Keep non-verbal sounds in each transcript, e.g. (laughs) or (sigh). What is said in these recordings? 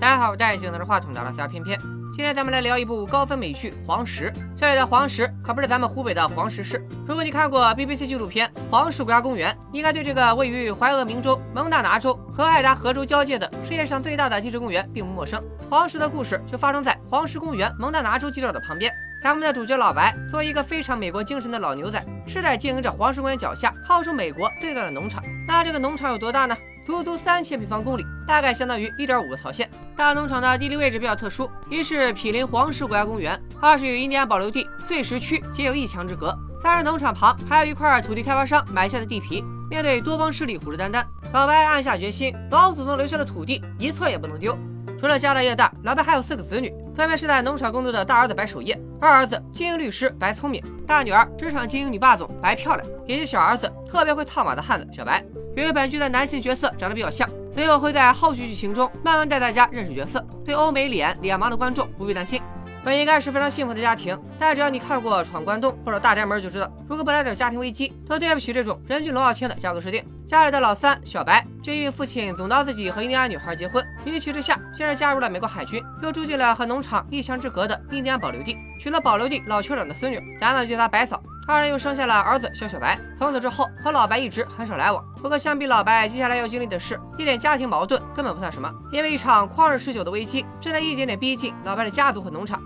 大家好，我戴眼镜拿着话筒的拉丝偏偏。今天咱们来聊一部高分美剧《黄石》。这里的黄石可不是咱们湖北的黄石市。如果你看过 BBC 纪录片《黄石国家公园》，应该对这个位于怀俄明州、蒙大拿州和爱达荷州交界的世界上最大的地质公园并不陌生。黄石的故事就发生在黄石公园蒙大拿州地道的旁边。咱们的主角老白作为一个非常美国精神的老牛仔，世代经营着黄石公园脚下号称美国最大的农场。那这个农场有多大呢？足足三千平方公里，大概相当于一点五个曹县。大农场的地理位置比较特殊，一是毗邻黄石国家公园，二是与印第安保留地碎石区仅有一墙之隔，三是农场旁还有一块土地开发商埋下的地皮。面对多方势力虎视眈眈，老白暗下决心，老祖宗留下的土地一寸也不能丢。除了家大业大，老白还有四个子女，分别是在农场工作的大儿子白守业，二儿子经营律师白聪明，大女儿职场经营女霸总白漂亮，以及小儿子特别会套马的汉子小白。由于本剧的男性角色长得比较像，所以我会在后续剧情中慢慢带大家认识角色。对欧美脸脸盲的观众不必担心，本应该是非常幸福的家庭。但只要你看过《闯关东》或者《大宅门》，就知道如果不来点家庭危机，都对不起这种人俊龙傲天的家族设定。家里的老三小白，就因为父亲总闹自己和印第安女孩结婚，一气之下先是加入了美国海军，又住进了和农场一墙之隔的印第安保留地，娶了保留地老酋长的孙女，咱们叫她白嫂。二人又生下了儿子小小白，从此之后和老白一直很少来往。不过相比老白接下来要经历的事，一点家庭矛盾根本不算什么，因为一场旷日持久的危机正在一点点逼近老白的家族和农场。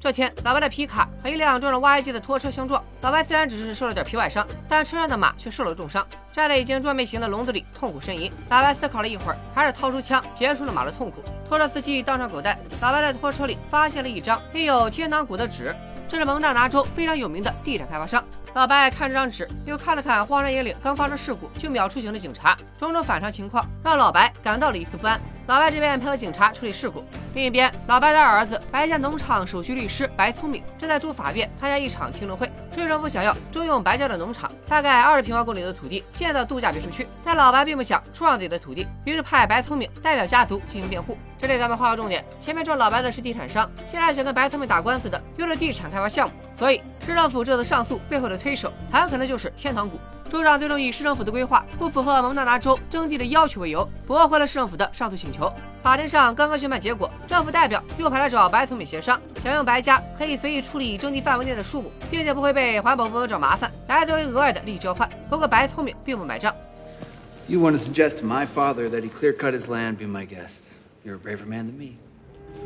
这天，老白的皮卡和一辆装着挖掘机的拖车相撞。老白虽然只是受了点皮外伤，但车上的马却受了重伤，站在已经装备型的笼子里痛苦呻吟。老白思考了一会儿，还是掏出枪结束了马的痛苦。拖车司机当上狗带，老白在拖车里发现了一张印有天堂谷的纸。这是蒙大拿州非常有名的地产开发商。老白看这张纸，又看了看荒山野岭刚发生事故就秒出警的警察，种种反常情况让老白感到了一丝不安。老白这边配合警察处理事故，另一边，老白的二儿子白家农场首席律师白聪明正在驻法院参加一场听证会。市政府想要征用白家的农场，大概二十平方公里的土地建造度假别墅区，但老白并不想出让自己的土地，于是派白聪明代表家族进行辩护。这里咱们画个重点：前面撞老白的是地产商，现在想跟白聪明打官司的又是地产开发项目，所以市政府这次上诉背后的推手很可能就是天堂谷。州长最终以市政府的规划不符合蒙大拿州征地的要求为由，驳回了市政府的上诉请求。法庭上刚刚宣判结果，政府代表又派来找白聪明协商，想用白家可以随意处理征地范围内的树木，并且不会被环保部门找麻烦，来作为额外的利益交换。不过白聪明并不买账。You want to suggest to my father that he clear cut his land? Be my guest. You're a braver man than me.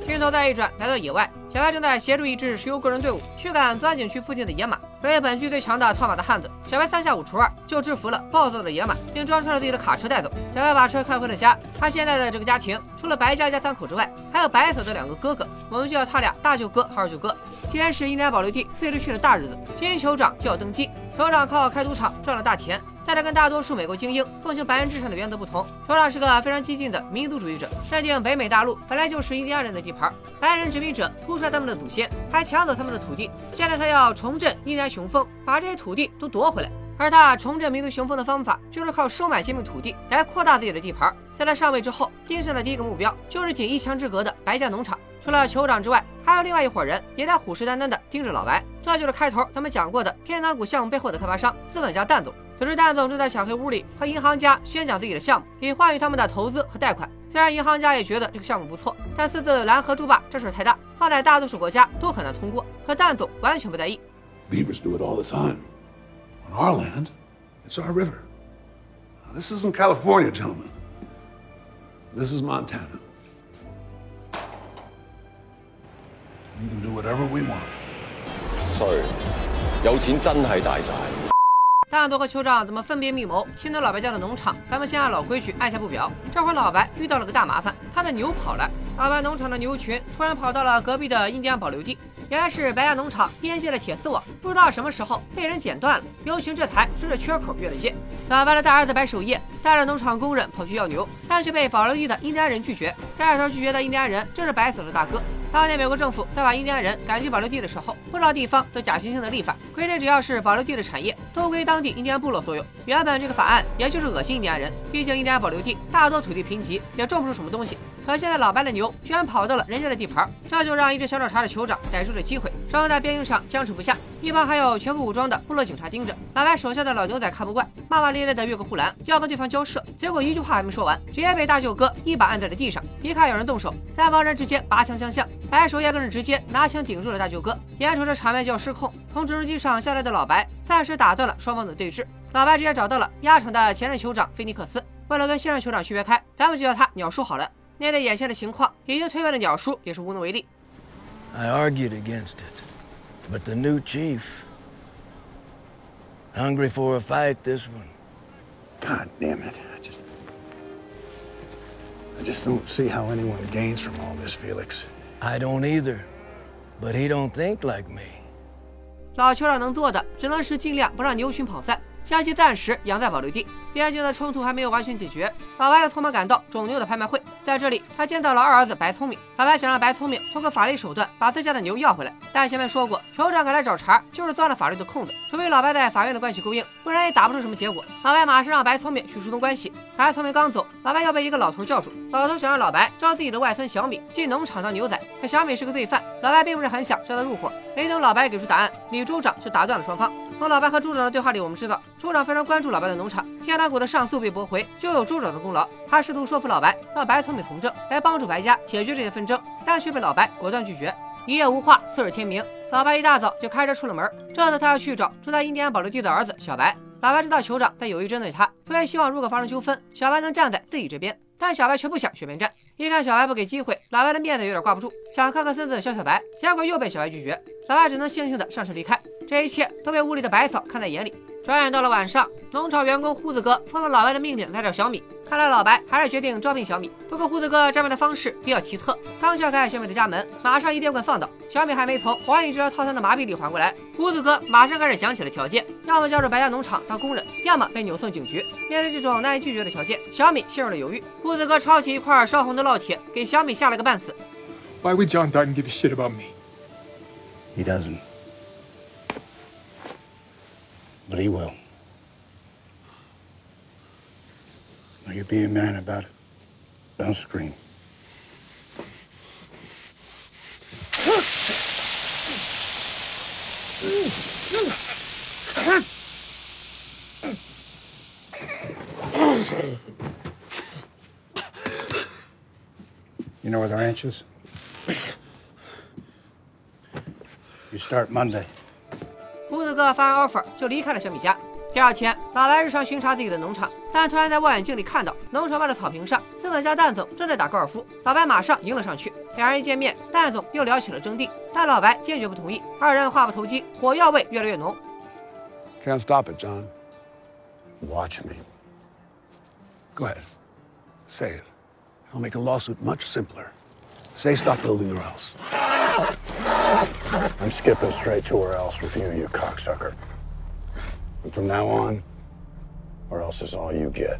镜头再一转，来到野外，小白正在协助一支石油个人队伍驱赶钻井区附近的野马。作为本剧最强的套马的汉子，小白三下五除二就制服了暴躁的野马，并装上了自己的卡车带走。小白把车开回了家。他现在的这个家庭，除了白家家三口之外，还有白嫂的两个哥哥，我们就叫他俩大舅哥和二舅哥。今天是印第安保留地碎石区的大日子，新酋长就要登基。酋长靠开赌场赚了大钱。但他跟大多数美国精英奉行白人至上的原则不同，酋长是个非常激进的民族主义者，认定北美大陆本来就是印第安人的地盘，白人殖民者屠杀他们的祖先，还抢走他们的土地。现在他要重振印第安雄风，把这些土地都夺回来。而他重振民族雄风的方法，就是靠收买这片土地来扩大自己的地盘。在他上位之后，盯上的第一个目标就是仅一墙之隔的白家农场。除了酋长之外，还有另外一伙人也在虎视眈眈地盯着老白。这就是开头咱们讲过的天堂谷项目背后的开发商资本家蛋总。此时，蛋总正在小黑屋里和银行家宣讲自己的项目，以换取他们的投资和贷款。虽然银行家也觉得这个项目不错，但私自拦河筑坝这事太大，放在大多数国家都很难通过。可蛋总完全不在意。Beavers do it all the time. On our land, it's our river. This isn't California, gentlemen. This is Montana. We can do whatever we want. Sorry，有钱真係大晒。蛋总和酋长怎么分别密谋侵夺老白家的农场？咱们先按老规矩按下不表。这会儿老白遇到了个大麻烦，他的牛跑了。老白农场的牛群突然跑到了隔壁的印第安保留地，原来是白家农场边界的铁丝网不知道什么时候被人剪断了，牛群这才顺着缺口越了界。老白的大儿子白守业带着农场工人跑去要牛，但却被保留地的印第安人拒绝。带头拒绝的印第安人正是白死的大哥。当年美国政府在把印第安人赶去保留地的时候，不少地方都假惺惺的立法，规定只要是保留地的产业都归当地印第安部落所有。原本这个法案也就是恶心印第安人，毕竟印第安保留地大多土地贫瘠，也种不出什么东西。可现在老白的牛居然跑到了人家的地盘，这就让一只小找茬的酋长逮住了机会，双方在边境上僵持不下。一旁还有全副武装的部落警察盯着。老白手下的老牛仔看不惯，骂骂咧咧的越过护栏，就要跟对方交涉。结果一句话还没说完，直接被大舅哥一把按在了地上。一看有人动手，三帮人直接拔枪相向，白手也更是直接拿枪顶住了大舅哥。眼瞅着场面就要失控，从直升机上下来的老白暂时打断了双方的对峙。老白直接找到了压场的前任酋长菲尼克斯，为了跟现任酋长区别开，咱们就叫他鸟叔好了。面对眼下的情况，已经退位的鸟叔也是无能为力。I argued against it, but the new chief, hungry for a fight, this one. God damn it. I just. I just don't see how anyone gains from all this, Felix. I don't either, but he don't think like me. 老酋长能做的，只能是尽量不让牛群跑散。 将其暂时养在保留地。边境的冲突还没有完全解决，老白又匆忙赶到种牛的拍卖会，在这里他见到了二儿子白聪明。老白想让白聪明通过法律手段把自家的牛要回来，但前面说过，酋长敢来找茬，就是钻了法律的空子。除非老白在法院的关系够硬，不然也打不出什么结果。老白马上让白聪明去疏通关系。白聪明刚走，老白要被一个老头叫住。老头想让老白招自己的外孙小米进农场当牛仔，可小米是个罪犯，老白并不是很想叫他入伙。没等老白给出答案，李州长就打断了双方。从老白和州长的对话里，我们知道州长非常关注老白的农场。天堂谷的上诉被驳回，就有州长的功劳。他试图说服老白，让白村民从政，来帮助白家解决这些纷争，但却被老白果断拒绝。一夜无话，次日天明，老白一大早就开车出了门。这次他要去找住在印第安保留地的儿子小白。老白知道酋长在有意针对他，所以希望如果发生纠纷，小白能站在自己这边。但小白却不想选边站。一看小白不给机会，老白的面子有点挂不住，想看看孙子小小白，结果又被小白拒绝。老白只能悻悻地上车离开。这一切都被屋里的百草看在眼里。转眼到了晚上，农场员工胡子哥奉了老白的命令来找小米。看来老白还是决定招聘小米。不过胡子哥招聘的方式比较奇特，刚撬开小米的家门，马上一电棍放倒小米，还没从火影治疗套餐的麻痹里缓过来，胡子哥马上开始讲起了条件：要么加入白家农场当工人，要么被扭送警局。面对这种难以拒绝的条件，小米陷入了犹豫。胡子哥抄起一块烧红的烙铁，给小米下了个半死。Why would John Dutton give a shit about me? He doesn't. But he will. Now you be a man about it. Don't scream. You know where the ranch is? You start Monday. 胡子哥发完 offer 就离开了小米家。第二天，老白日常巡查自己的农场， 但突然在望远镜里看到农场外的草坪上，资本家蛋总正在打高尔夫。老白马上迎了上去，两人一见面，蛋总又聊起了征地，但老白坚决不同意。二人话不投机，火药味越来越浓。Can't stop it, John. Watch me. Go ahead. Say it. I'll make a lawsuit much simpler. Say stop building or else. I'm skipping straight to where else with you, you cocksucker. And from now on, or else is all you get.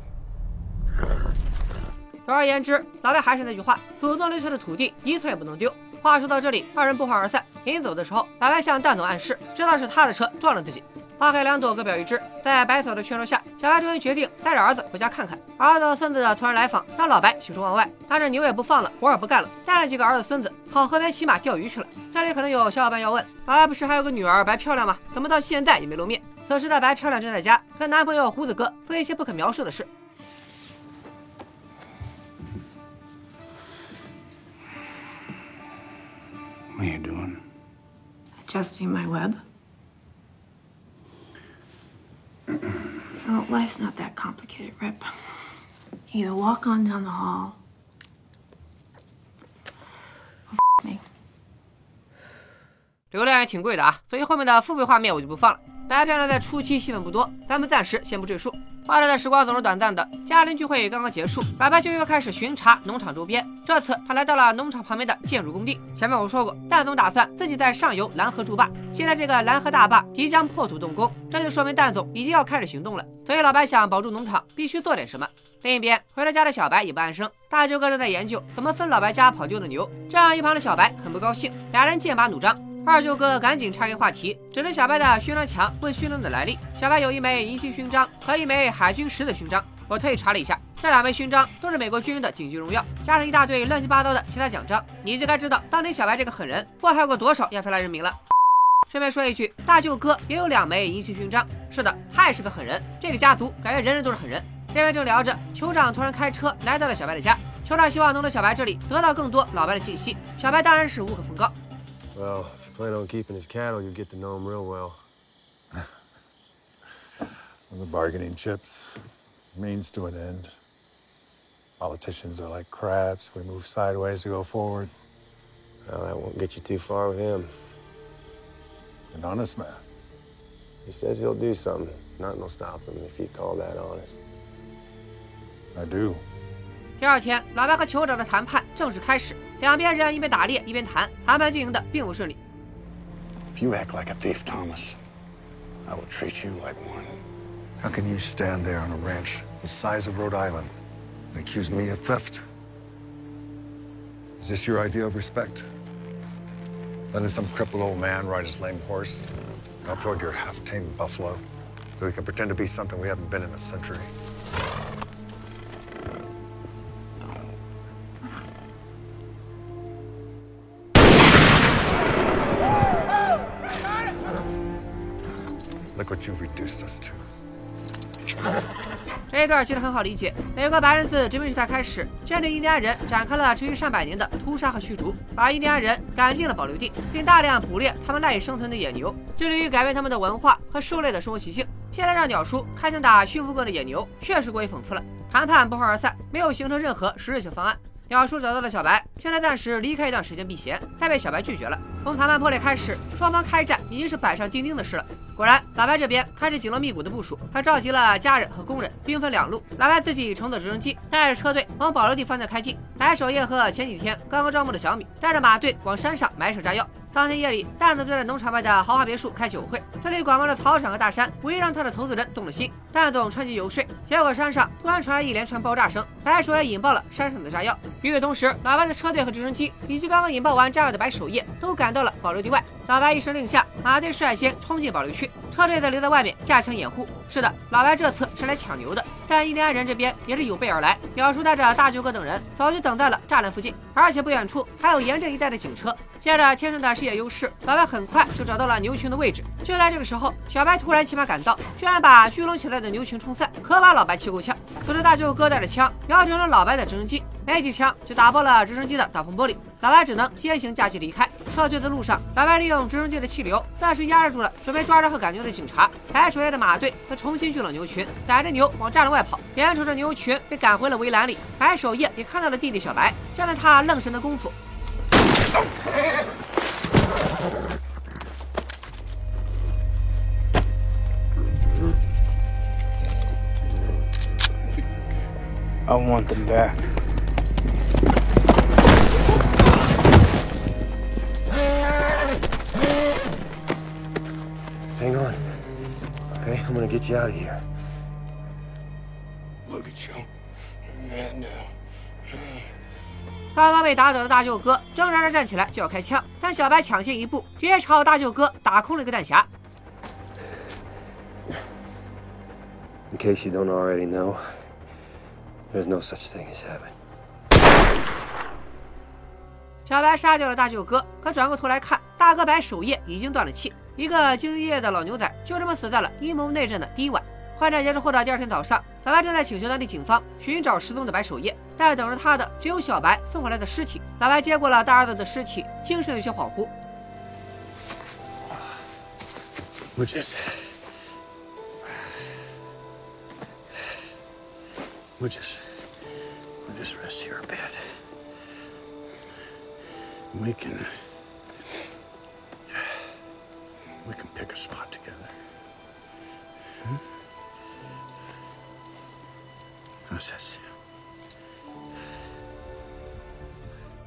总而言之，老白还是那句话，祖宗留下的土地一寸也不能丢。话说到这里，二人不欢而散。临走的时候，老白向蛋总暗示，知道是他的车撞了自己。花开两朵，各表一枝。在白嫂的劝说下，小白终于决定带着儿子回家看看。儿子和孙子的突然来访，让老白喜出望外。他这牛也不放了，活也不干了，带了几个儿子孙子跑河边骑马钓鱼去了。这里可能有小伙伴要问，老白不是还有个女儿白漂亮吗？怎么到现在也没露面？此时的白漂亮正在家跟男朋友胡子哥做一些不可描述的事。What are you doing? Adjusting my web. well, life's not that complicated, Rip. Either walk on down the hall or me. 流量也挺贵的啊，所以后面的付费画面我就不放了。白漂亮在初期戏份不多，咱们暂时先不赘述。欢乐的时光总是短暂的，家庭聚会刚刚结束，老白就又开始巡查农场周边。这次他来到了农场旁边的建筑工地。前面我说过，蛋总打算自己在上游拦河筑坝，现在这个拦河大坝即将破土动工，这就说明蛋总已经要开始行动了。所以老白想保住农场，必须做点什么。另一边，回了家的小白也不安生，大舅哥正在研究怎么分老白家跑丢的牛，这让一旁的小白很不高兴，俩人剑拔弩张。二舅哥赶紧岔开话题，指着小白的勋章墙问勋章的来历。小白有一枚银星勋章和一枚海军十字勋章，我特意查了一下，这两枚勋章都是美国军人的顶级荣耀，加上一大堆乱七八糟的其他奖章，你就该知道当年小白这个狠人祸害过多少亚非拉人民了。顺便说一句，大舅哥也有两枚银星勋章。是的，他也是个狠人。这个家族感觉人人都是狠人。这边正聊着，酋长突然开车来到了小白的家。酋长希望能从小白这里得到更多老白的信息。小白当然是无可奉告。Well, you plan on keeping his cattle, you get to know him real (laughs) well. the bargaining chips, means to an end. Politicians are like crabs. We move sideways to go forward. Well, that won't get you too far with him. An honest man. He says he'll do something. Nothing will stop him if you call that honest. I do. 第二天，老白和酋长的谈判正式开始。两边人一边打猎一边谈，谈判进行的并不顺利。 You act like a thief, Thomas, I will treat you like one. How can you stand there on a ranch the size of Rhode Island and accuse me of theft? Is this your idea of respect? Letting some crippled old man ride his lame horse out toward your half-tamed buffalo so he can pretend to be something we haven't been in a century? What you reduced us to. 这一段其实很好理解。美国白人自殖民时代开始，针对印第安人展开了持续上百年的屠杀和驱逐，把印第安人赶进了保留地，并大量捕猎他们赖以生存的野牛，致力于改变他们的文化和狩猎的生活习性。现在让鸟叔开枪打驯服过的野牛，确实过于讽刺了。谈判不欢而散，没有形成任何实质性方案。鸟叔找到了小白，劝他暂时离开一段时间避嫌，但被小白拒绝了。从谈判破裂开始，双方开战已经是板上钉钉的事了。果然，老白这边开始紧锣密鼓的部署，他召集了家人和工人，兵分两路。老白自己乘坐直升机，带着车队往保留地方向开进。白守业和前几天刚刚招募的小米，带着马队往山上埋设炸药。当天夜里，蛋总住在农场外的豪华别墅开酒会。这里广袤的草场和大山，无疑让他的投资人动了心。蛋总趁机游说，结果山上突然传来一连串爆炸声，白守业引爆了山上的炸药。与此同时，老白的车队和直升机，以及刚刚引爆完炸药的白守业，都赶到了保留地外。老白一声令下，马队率先冲进保留区，车队则留在外面加强掩护。是的，老白这次是来抢牛的，但印第安人这边也是有备而来。表叔带着大舅哥等人早就等在了栅栏附近，而且不远处还有严阵以待的警车。借着天生的视野优势，老白很快就找到了牛群的位置。就在这个时候，小白突然骑马赶到，居然把聚拢起来的牛群冲散，可把老白气够呛。此时大舅哥带着枪瞄准了老白的直升机，没几枪就打爆了直升机的挡风玻璃。老白只能先行驾机离开。撤退的路上，老白利用直升机的气流暂时压制住了准备抓人和赶牛的警察。白守业的马队则重新聚拢牛群，逮着牛往栅栏外跑。眼瞅着牛群被赶回了围栏里，白守业也看到了弟弟小白。正在他愣神的功夫。I want them back. I'm gonna get you out of here. Look at you. Man now. 刚刚被打倒的大舅哥挣扎着站起来就要开枪，但小白抢先一步，直接朝大舅哥打空了一个弹匣。In case you don't already know, there's no such thing as heaven. 小白杀掉了大舅哥，可转过头来看，大哥白守夜已经断了气，一个兢兢业的老牛仔就这么死在了阴谋内战的第一晚。换战结束后的第二天早上，老白正在请求当地警方寻找失踪的白守业，但等着他的只有小白送回来的尸体。老白接过了大儿子的尸体，精神有些恍惚。We'll just. We'll just. rest your bit. We can. We can pick a spot together. Hmm? How's that sound?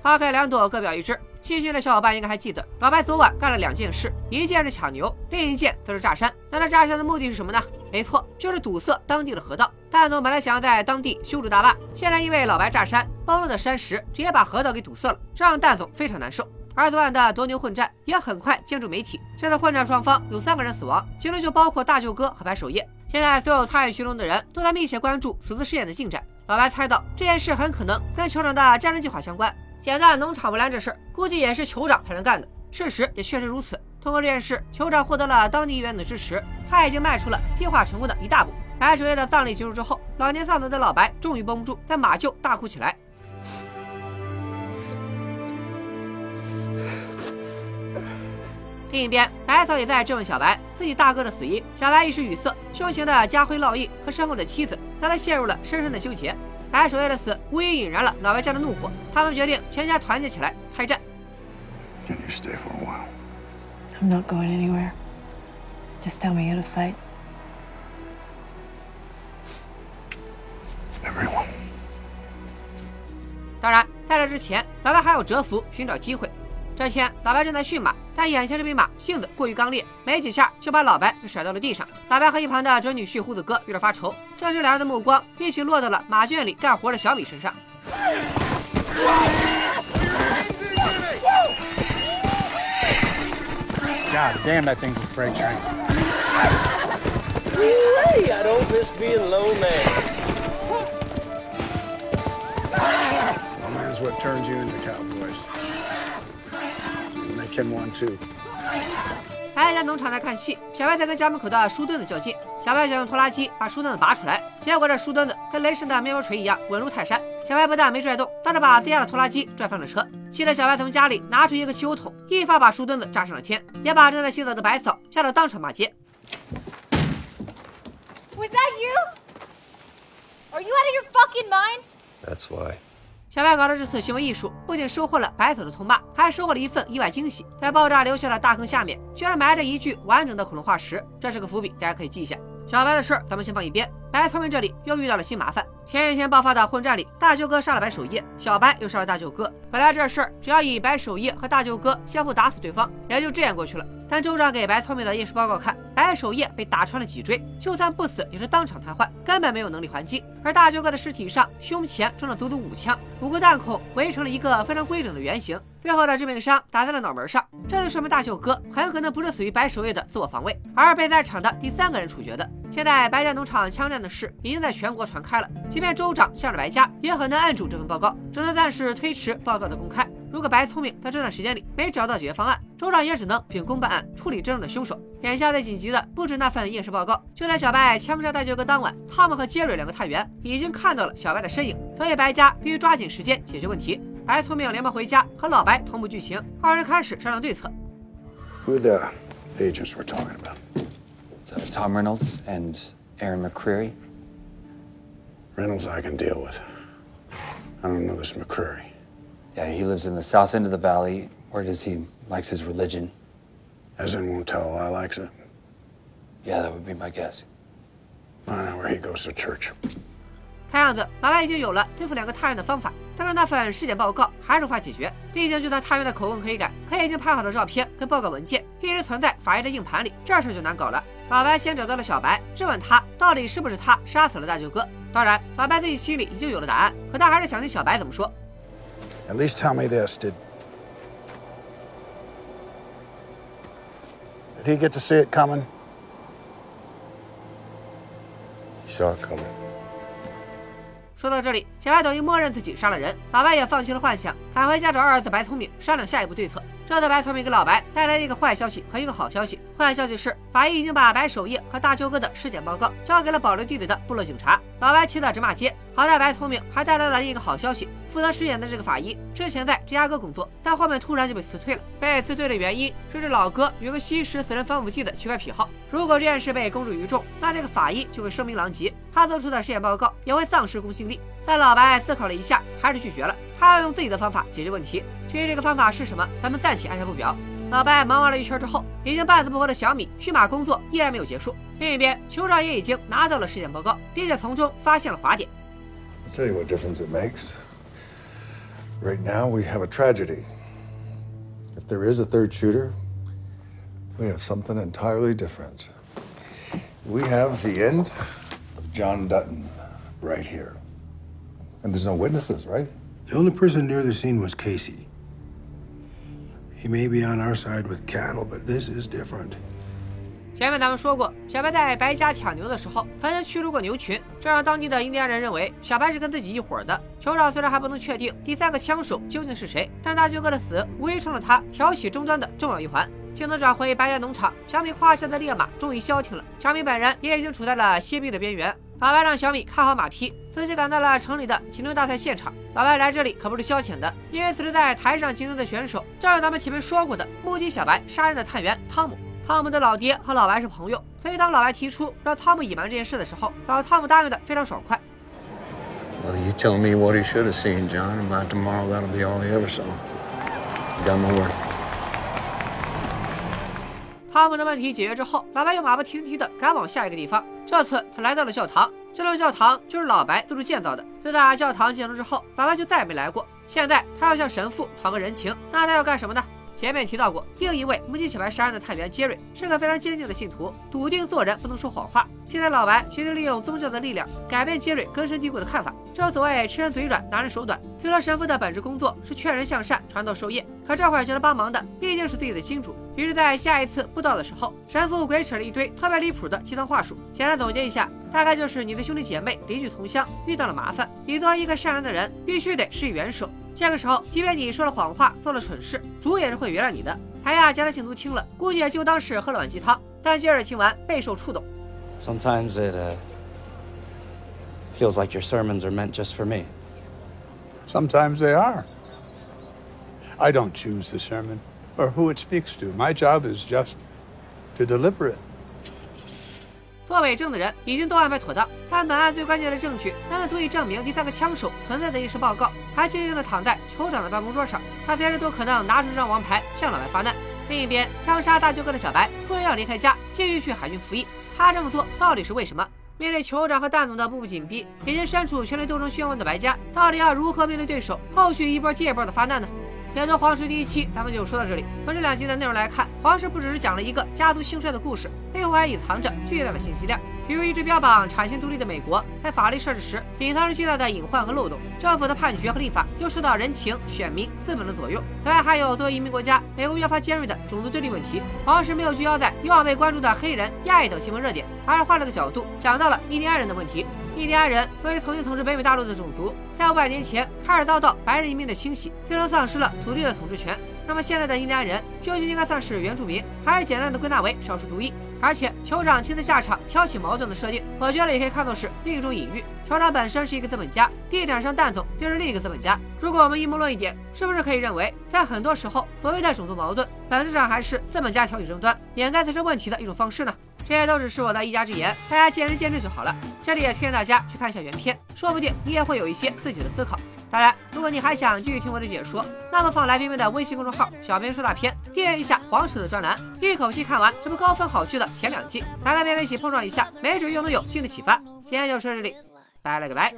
花开两朵，各表一枝。细心的小伙伴应该还记得，老白昨晚干了两件事，一件是抢牛，另一件则是炸山。那他炸山的目的是什么呢？没错，就是堵塞当地的河道。蛋总本来想要在当地修筑大坝，现在因为老白炸山，崩落的山石直接把河道给堵塞了，这让蛋总非常难受。而昨晚的夺牛混战也很快进入媒体。这次混战双方有三个人死亡，其中就包括大舅哥和白守业。现在所有参与其中的人都在密切关注此次试验的进展。老白猜到这件事很可能跟酋长的战争计划相关。剪断农场围栏这事儿，估计也是酋长派人干的。事实也确实如此。通过这件事，酋长获得了当地议员的支持，他已经迈出了计划成功的一大步。白守业的葬礼结束之后，老年丧子的老白终于绷不住，在马厩大哭起来。另一边，白嫂也在质问小白自己大哥的死因。小白一时语塞，胸前的家徽烙印和身后的妻子让他陷入了深深的纠结。白守夜的死无疑引燃了老白家的怒火，他们决定全家团结起来开战。Can you stay for a while? I'm not going anywhere. Just tell me how to fight. Everyone. 当然，在这之前，老白还要蛰伏寻找机会。这天，老白正在驯马，但眼前这匹马性子过于刚烈，没几下就把老白给甩到了地上。老白和一旁的准女婿胡子哥有点发愁，这时两人的目光一起落到了马圈里干活的小米身上。God damn, that thing's a freight train. Hey, I don't miss being low man. A man's what turns you into cowboys. One too. 白家农场在看戏，小白在跟家门口的树墩子较劲。小白想用拖拉机把树墩子拔出来，结果这树墩子跟雷神的面包锤一样稳如泰山。小白不但没拽动，倒是把自家的拖拉机拽翻了车。气得小白从家里拿出一个汽油桶，一发把树墩子炸上了天，也把正在洗澡的白嫂吓得当场骂街。Was that you? Are you out of your fucking mind? That's why. 小白搞的这次行为艺术，不仅收获了白嫂的痛骂，还收获了一份意外惊喜。在爆炸留下的大坑下面，居然埋着一具完整的恐龙化石，这是个伏笔，大家可以记一下。小白的事儿咱们先放一边，白聪明这里又遇到了新麻烦。前一天爆发的混战里，大舅哥杀了白守业，小白又杀了大舅哥。本来这事儿只要以白守业和大舅哥相互打死对方，也就这样过去了。但州长给白聪明的验尸报告看，白守业被打穿了脊椎，就算不死也是当场瘫痪，根本没有能力还击。而大舅哥的尸体上，胸前装了足足五枪，五个弹孔围成了一个非常规整的圆形，最后的致命伤打在了脑门上。这就说明大舅哥很可能不是死于白守业的自我防卫，而是被在场的第三个人处决的。现在白家农场枪战的事已经在全国传开了，即便州长向着白家，也很难按住这份报告，只能暂时推迟报告的公开。如果白聪明在这段时间里没找到解决方案，州长也只能秉公办案，处理真正的凶手。眼下最紧急的不止那份验尸报告，就在小白枪杀大舅哥当晚，汤姆和杰瑞两个探员已经看到了小白的身影，所以白家必须抓紧时间解决问题。白聪明连忙回家和老白同步剧情，二人开始商量对策。 Who are the agents we're talking about? Uh, Tom Reynolds and Aaron McCreary. Reynolds I can deal with. I don't know this McCreary. Yeah, he lives in the south end of the valley. Word is he likes his religion. As in won't tell a lie likes it. Yeah, that would be my guess. I know where he goes to church. 看样子，老白已经有了对付两个探员的方法，但是那份尸检报告还是无法解决。毕竟，就算探员的口供可以改，可已经拍好的照片跟报告文件一直存在法医的硬盘里，这事就难搞了。老白先找到了小白，质问他到底是不是他杀死了大舅哥。当然，老白自己心里已经有了答案，可他还是想听小白怎么说。At least tell me this: Did did he get to see it coming? He saw it coming. 说到这里，小白等于默认自己杀了人，老白也放弃了幻想，赶回家找二儿子白聪明商量下一步对策。这次白聪明给老白带来一个坏消息和一个好消息。坏消息是，法医已经把白守业和大舅哥的尸检报告交给了保留地里的部落警察。老白气得直骂街。好在白聪明还带来了一个好消息，负责尸检的这个法医之前在芝加哥工作，但后面突然就被辞退了。被辞退的原因是这老哥有个吸食死人防腐剂的奇怪癖好。如果这件事被公诸于众，那这个法医就会声名狼藉，他做出的尸检报告也会丧失公信力。但老白思考了一下，还是拒绝了。他要用自己的方法解决问题。至于这个方法是什么，咱们暂且按下不表。老白忙完了一圈之后，已经半死不活的小米驯马工作依然没有结束。另一边，酋长也已经拿到了尸检报告，并且从中发现了滑点。I'll tell you what difference it makes. Right now, we have a tragedy. If there is a third shooter, we have something entirely different. We have the end of John Dutton right here. And there's no witnesses, right? The only person near the scene was Casey. He may be on our side with cattle, but this is different. 前面咱们说过，小白在白家抢牛的时候，曾经驱逐过牛群，这让当地的印第安人认为小白是跟自己一伙的。酋长虽然还不能确定第三个枪手究竟是谁，但大舅哥的死无疑成了他挑起争端的重要一环。镜头转回白家农场，小米胯下的烈马终于消停了，小米本人也已经处在了歇逼的边缘。老白让小米看好马匹，自己赶到了城里的竞争大赛现场。老白来这里可不是消遣的，因为此时在台上竞争的选手正是咱们前面说过的目击小白杀人的探员汤姆。汤姆的老爹和老白是朋友，所以当老白提出让汤姆隐瞒这件事的时候，老汤姆答应的非常爽快。Well, you tell me what he should have seen, John. About tomorrow, that'll be all he ever saw. Got my word. 汤姆的问题解决之后，老白又马不停蹄的赶往下一个地方。这次他来到了教堂，这座教堂就是老白自助建造的。自打教堂建成之后，老白就再也没来过。现在他要向神父讨个人情，那他要干什么呢？前面提到过，另一位目击小白杀人的探员杰瑞是个非常坚定的信徒，笃定做人不能说谎话。现在老白决定利用宗教的力量改变杰瑞根深蒂固的看法。正所谓吃人嘴软，拿人手短。虽说神父的本职工作是劝人向善、传道授业，可这会儿叫他帮忙的毕竟是自己的金主。于是，在下一次布道的时候，神父鬼扯了一堆特别离谱的鸡汤话术。简单总结一下，大概就是你的兄弟姐妹、邻居同乡遇到了麻烦，你作为一个善良的人，必须得施以援手。这个时候，即便你说了谎话、做了蠢事，主也是会原谅你的。台下加的信徒听了，估计也就当是喝了碗鸡汤。但接着听完备受触动。Sometimes it uh, feels like your sermons are meant just for me. Sometimes they are. I don't choose the sermon or who it speaks to. My job is just to deliver it. 作伪证的人已经都安排妥当，但本案最关键的证据，那个足以证明第三个枪手存在的医师报告，还静静地躺在酋长的办公桌上。他随时都可能拿出这张王牌向老白发难。另一边，枪杀大舅哥的小白突然要离开家，继续去海军服役。他这么做到底是为什么？面对酋长和蛋总的步步紧逼，已经身处权力斗争漩涡的白家，到底要如何面对对手后续一波接一波的发难呢？解读皇室第一期，咱们就说到这里。从这两集的内容来看，皇室不只是讲了一个家族兴衰的故事，背后还隐藏着巨大的信息量。比如一直标榜产权独立的美国，在法律设置时隐藏着巨大的隐患和漏洞，政府的判决和立法又受到人情、选民、资本的左右。此外，还有作为移民国家，美国越发尖锐的种族对立问题。皇室没有聚焦在以往被关注的黑人、亚裔等新闻热点，而是换了个角度，讲到了印第安人的问题。印第安人作为曾经统治北美大陆的种族，在五百年前开始遭到白人移民的侵袭，最终丧失了土地的统治权。那么现在的印第安人究竟应该算是原住民，还是简单的归纳为少数族裔？而且酋长亲自下场挑起矛盾的设定，我觉得也可以看作是另一种隐喻。酋长本身是一个资本家，地产商蛋总就是另一个资本家。如果我们阴谋论一点，是不是可以认为，在很多时候，所谓的种族矛盾，本质上还是资本家挑起争端，掩盖财政问题的一种方式呢？这些都只是我的一家之言，大家见仁见智就好了。这里也推荐大家去看一下原片，说不定你也会有一些自己的思考。当然，如果你还想继续听我的解说，那么放来冰冰的微信公众号“小编说大片”，订阅一下黄石的专栏，一口气看完这部高分好剧的前两季，大家别一起碰撞一下，没准又能有新的启发。今天就说到这里，拜了个拜。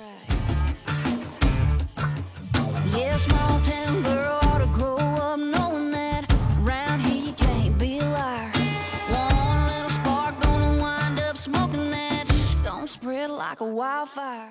like a wildfire.